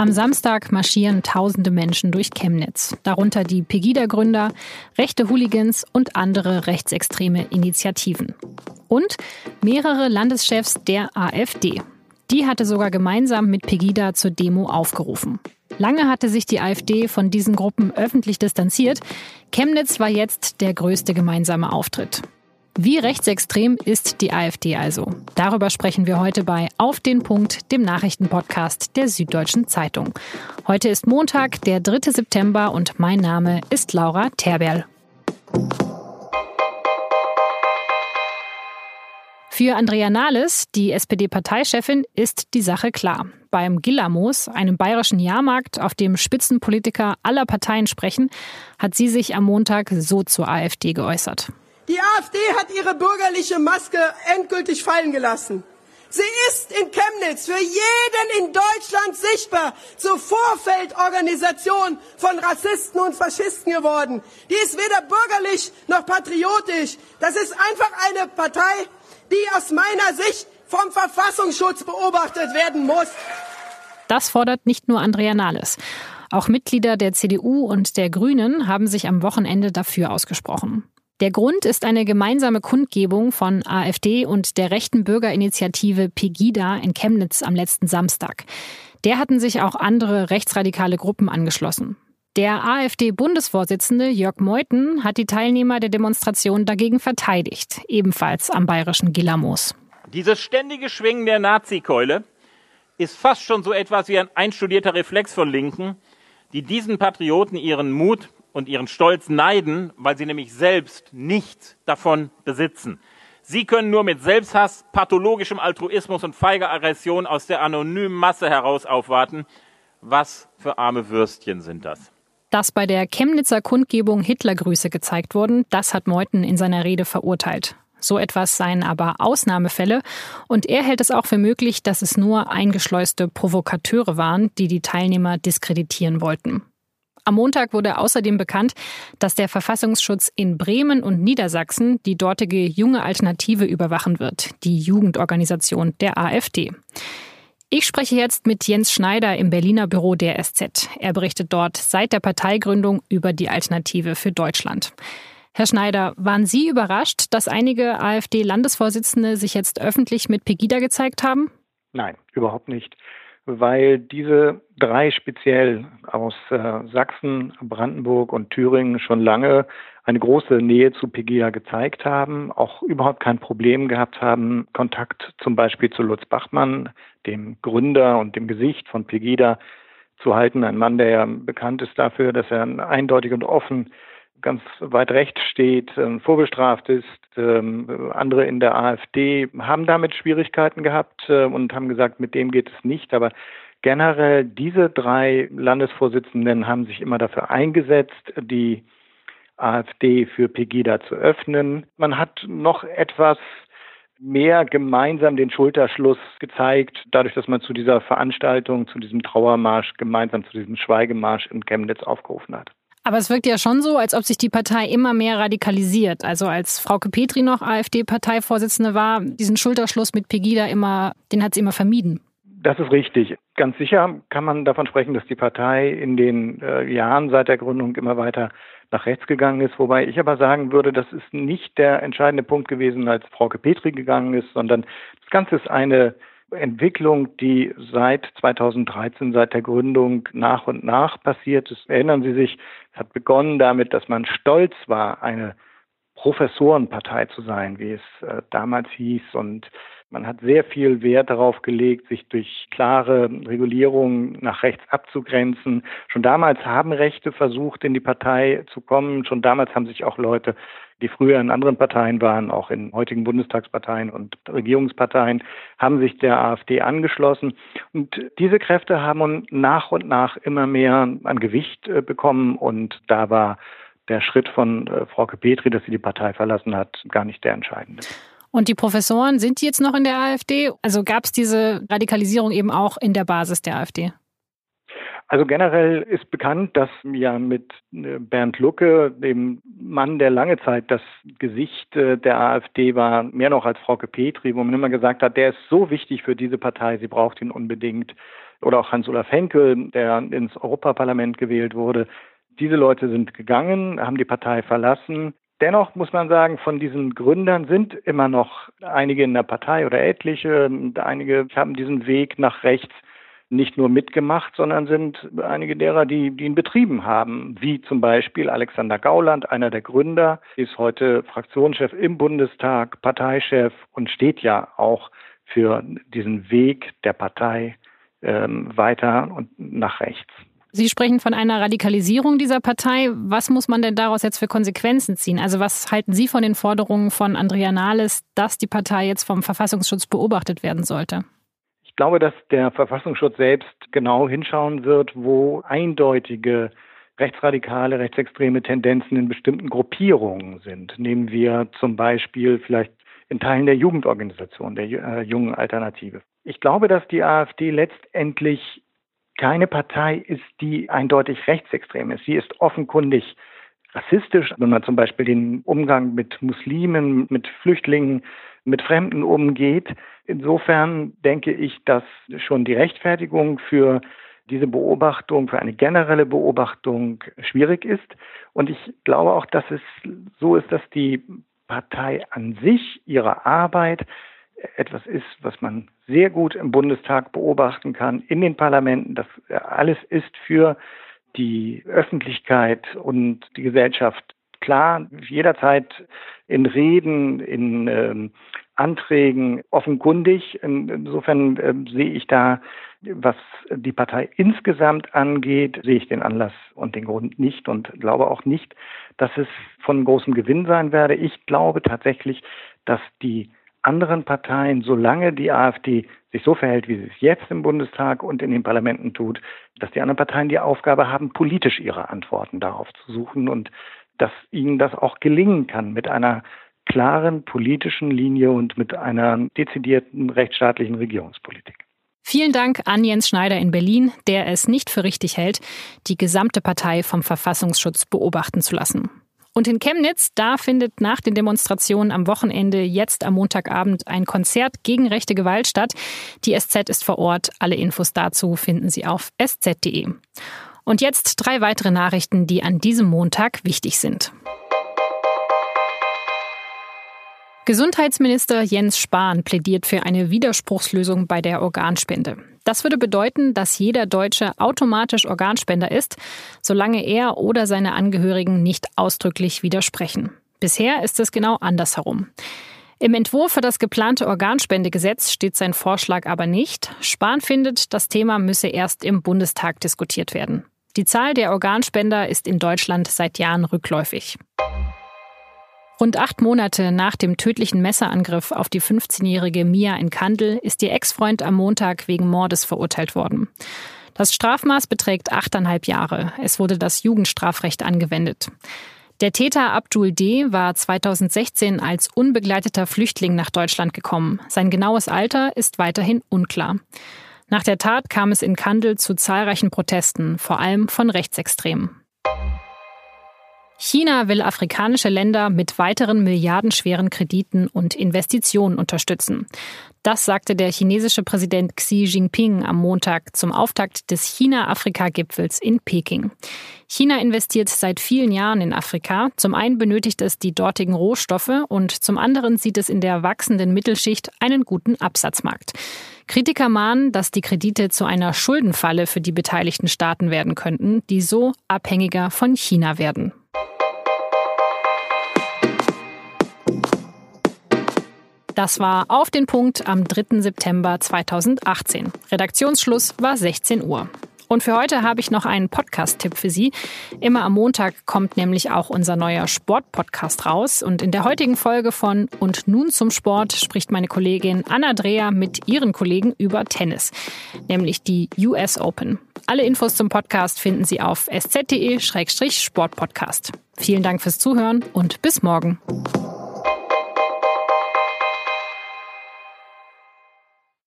Am Samstag marschieren tausende Menschen durch Chemnitz, darunter die Pegida-Gründer, rechte Hooligans und andere rechtsextreme Initiativen. Und mehrere Landeschefs der AfD. Die hatte sogar gemeinsam mit Pegida zur Demo aufgerufen. Lange hatte sich die AfD von diesen Gruppen öffentlich distanziert. Chemnitz war jetzt der größte gemeinsame Auftritt. Wie rechtsextrem ist die AfD also? Darüber sprechen wir heute bei Auf den Punkt, dem Nachrichtenpodcast der Süddeutschen Zeitung. Heute ist Montag, der 3. September und mein Name ist Laura Terberl. Für Andrea Nahles, die SPD-Parteichefin, ist die Sache klar. Beim Gillamos, einem bayerischen Jahrmarkt, auf dem Spitzenpolitiker aller Parteien sprechen, hat sie sich am Montag so zur AfD geäußert. Die AfD hat ihre bürgerliche Maske endgültig fallen gelassen. Sie ist in Chemnitz für jeden in Deutschland sichtbar zur Vorfeldorganisation von Rassisten und Faschisten geworden. Die ist weder bürgerlich noch patriotisch. Das ist einfach eine Partei, die aus meiner Sicht vom Verfassungsschutz beobachtet werden muss. Das fordert nicht nur Andrea Nahles. Auch Mitglieder der CDU und der Grünen haben sich am Wochenende dafür ausgesprochen. Der Grund ist eine gemeinsame Kundgebung von AfD und der rechten Bürgerinitiative Pegida in Chemnitz am letzten Samstag. Der hatten sich auch andere rechtsradikale Gruppen angeschlossen. Der AfD-Bundesvorsitzende Jörg Meuthen hat die Teilnehmer der Demonstration dagegen verteidigt, ebenfalls am bayerischen Gilamos. Dieses ständige Schwingen der Nazikeule ist fast schon so etwas wie ein einstudierter Reflex von Linken, die diesen Patrioten ihren Mut und ihren Stolz neiden, weil sie nämlich selbst nichts davon besitzen. Sie können nur mit Selbsthass, pathologischem Altruismus und feiger Aggression aus der anonymen Masse heraus aufwarten. Was für arme Würstchen sind das? Dass bei der Chemnitzer Kundgebung Hitlergrüße gezeigt wurden, das hat Meuthen in seiner Rede verurteilt. So etwas seien aber Ausnahmefälle und er hält es auch für möglich, dass es nur eingeschleuste Provokateure waren, die die Teilnehmer diskreditieren wollten. Am Montag wurde außerdem bekannt, dass der Verfassungsschutz in Bremen und Niedersachsen die dortige junge Alternative überwachen wird, die Jugendorganisation der AfD. Ich spreche jetzt mit Jens Schneider im Berliner Büro der SZ. Er berichtet dort seit der Parteigründung über die Alternative für Deutschland. Herr Schneider, waren Sie überrascht, dass einige AfD-Landesvorsitzende sich jetzt öffentlich mit Pegida gezeigt haben? Nein, überhaupt nicht weil diese drei speziell aus äh, Sachsen, Brandenburg und Thüringen schon lange eine große Nähe zu Pegida gezeigt haben, auch überhaupt kein Problem gehabt haben, Kontakt zum Beispiel zu Lutz Bachmann, dem Gründer und dem Gesicht von Pegida, zu halten. Ein Mann, der ja bekannt ist dafür, dass er eindeutig und offen ganz weit rechts steht, ähm, vorbestraft ist. Ähm, andere in der AfD haben damit Schwierigkeiten gehabt äh, und haben gesagt, mit dem geht es nicht. Aber generell diese drei Landesvorsitzenden haben sich immer dafür eingesetzt, die AfD für Pegida zu öffnen. Man hat noch etwas mehr gemeinsam den Schulterschluss gezeigt, dadurch, dass man zu dieser Veranstaltung, zu diesem Trauermarsch gemeinsam zu diesem Schweigemarsch in Chemnitz aufgerufen hat. Aber es wirkt ja schon so, als ob sich die Partei immer mehr radikalisiert. Also als Frauke Petri noch AfD-Parteivorsitzende war, diesen Schulterschluss mit Pegida immer, den hat sie immer vermieden. Das ist richtig. Ganz sicher kann man davon sprechen, dass die Partei in den äh, Jahren seit der Gründung immer weiter nach rechts gegangen ist. Wobei ich aber sagen würde, das ist nicht der entscheidende Punkt gewesen, als Frauke Petri gegangen ist, sondern das Ganze ist eine Entwicklung, die seit 2013, seit der Gründung nach und nach passiert ist. Erinnern Sie sich, es hat begonnen damit, dass man stolz war, eine Professorenpartei zu sein, wie es äh, damals hieß. Und man hat sehr viel Wert darauf gelegt, sich durch klare Regulierungen nach rechts abzugrenzen. Schon damals haben Rechte versucht, in die Partei zu kommen. Schon damals haben sich auch Leute die früher in anderen Parteien waren, auch in heutigen Bundestagsparteien und Regierungsparteien, haben sich der AfD angeschlossen. Und diese Kräfte haben nach und nach immer mehr an Gewicht äh, bekommen. Und da war der Schritt von äh, Frau Petri, dass sie die Partei verlassen hat, gar nicht der entscheidende. Und die Professoren, sind die jetzt noch in der AfD? Also gab es diese Radikalisierung eben auch in der Basis der AfD? Also generell ist bekannt, dass ja mit äh, Bernd Lucke, dem Mann, der lange Zeit das Gesicht äh, der AfD war, mehr noch als Frauke Petri, wo man immer gesagt hat, der ist so wichtig für diese Partei, sie braucht ihn unbedingt. Oder auch Hans-Olaf Henkel, der ins Europaparlament gewählt wurde. Diese Leute sind gegangen, haben die Partei verlassen. Dennoch muss man sagen, von diesen Gründern sind immer noch einige in der Partei oder etliche. Einige haben diesen Weg nach rechts nicht nur mitgemacht, sondern sind einige derer, die, die ihn betrieben haben, wie zum Beispiel Alexander Gauland, einer der Gründer, ist heute Fraktionschef im Bundestag, Parteichef und steht ja auch für diesen Weg der Partei ähm, weiter und nach rechts. Sie sprechen von einer Radikalisierung dieser Partei. Was muss man denn daraus jetzt für Konsequenzen ziehen? Also was halten Sie von den Forderungen von Andrea Nahles, dass die Partei jetzt vom Verfassungsschutz beobachtet werden sollte? Ich glaube, dass der Verfassungsschutz selbst genau hinschauen wird, wo eindeutige rechtsradikale, rechtsextreme Tendenzen in bestimmten Gruppierungen sind. Nehmen wir zum Beispiel vielleicht in Teilen der Jugendorganisation, der äh, jungen Alternative. Ich glaube, dass die AfD letztendlich keine Partei ist, die eindeutig rechtsextrem ist. Sie ist offenkundig rassistisch, wenn man zum Beispiel den Umgang mit Muslimen, mit Flüchtlingen, mit Fremden umgeht. Insofern denke ich, dass schon die Rechtfertigung für diese Beobachtung, für eine generelle Beobachtung schwierig ist. Und ich glaube auch, dass es so ist, dass die Partei an sich, ihre Arbeit etwas ist, was man sehr gut im Bundestag beobachten kann, in den Parlamenten. Das alles ist für die Öffentlichkeit und die Gesellschaft klar, jederzeit in Reden, in ähm, Anträgen offenkundig. Insofern äh, sehe ich da, was die Partei insgesamt angeht, sehe ich den Anlass und den Grund nicht und glaube auch nicht, dass es von großem Gewinn sein werde. Ich glaube tatsächlich, dass die anderen Parteien, solange die AfD sich so verhält, wie sie es jetzt im Bundestag und in den Parlamenten tut, dass die anderen Parteien die Aufgabe haben, politisch ihre Antworten darauf zu suchen und dass ihnen das auch gelingen kann mit einer klaren politischen Linie und mit einer dezidierten rechtsstaatlichen Regierungspolitik. Vielen Dank an Jens Schneider in Berlin, der es nicht für richtig hält, die gesamte Partei vom Verfassungsschutz beobachten zu lassen. Und in Chemnitz, da findet nach den Demonstrationen am Wochenende jetzt am Montagabend ein Konzert gegen rechte Gewalt statt. Die SZ ist vor Ort. Alle Infos dazu finden Sie auf sz.de. Und jetzt drei weitere Nachrichten, die an diesem Montag wichtig sind. Gesundheitsminister Jens Spahn plädiert für eine Widerspruchslösung bei der Organspende. Das würde bedeuten, dass jeder Deutsche automatisch Organspender ist, solange er oder seine Angehörigen nicht ausdrücklich widersprechen. Bisher ist es genau andersherum. Im Entwurf für das geplante Organspendegesetz steht sein Vorschlag aber nicht. Spahn findet, das Thema müsse erst im Bundestag diskutiert werden. Die Zahl der Organspender ist in Deutschland seit Jahren rückläufig. Rund acht Monate nach dem tödlichen Messerangriff auf die 15-jährige Mia in Kandel ist ihr Ex-Freund am Montag wegen Mordes verurteilt worden. Das Strafmaß beträgt achteinhalb Jahre. Es wurde das Jugendstrafrecht angewendet. Der Täter Abdul D. war 2016 als unbegleiteter Flüchtling nach Deutschland gekommen. Sein genaues Alter ist weiterhin unklar. Nach der Tat kam es in Kandel zu zahlreichen Protesten, vor allem von Rechtsextremen. China will afrikanische Länder mit weiteren milliardenschweren Krediten und Investitionen unterstützen. Das sagte der chinesische Präsident Xi Jinping am Montag zum Auftakt des China-Afrika-Gipfels in Peking. China investiert seit vielen Jahren in Afrika. Zum einen benötigt es die dortigen Rohstoffe und zum anderen sieht es in der wachsenden Mittelschicht einen guten Absatzmarkt. Kritiker mahnen, dass die Kredite zu einer Schuldenfalle für die beteiligten Staaten werden könnten, die so abhängiger von China werden. Das war auf den Punkt am 3. September 2018. Redaktionsschluss war 16 Uhr. Und für heute habe ich noch einen Podcast-Tipp für Sie. Immer am Montag kommt nämlich auch unser neuer Sport-Podcast raus. Und in der heutigen Folge von Und nun zum Sport spricht meine Kollegin Anna Dreher mit ihren Kollegen über Tennis, nämlich die US Open. Alle Infos zum Podcast finden Sie auf sz.de-sportpodcast. Vielen Dank fürs Zuhören und bis morgen.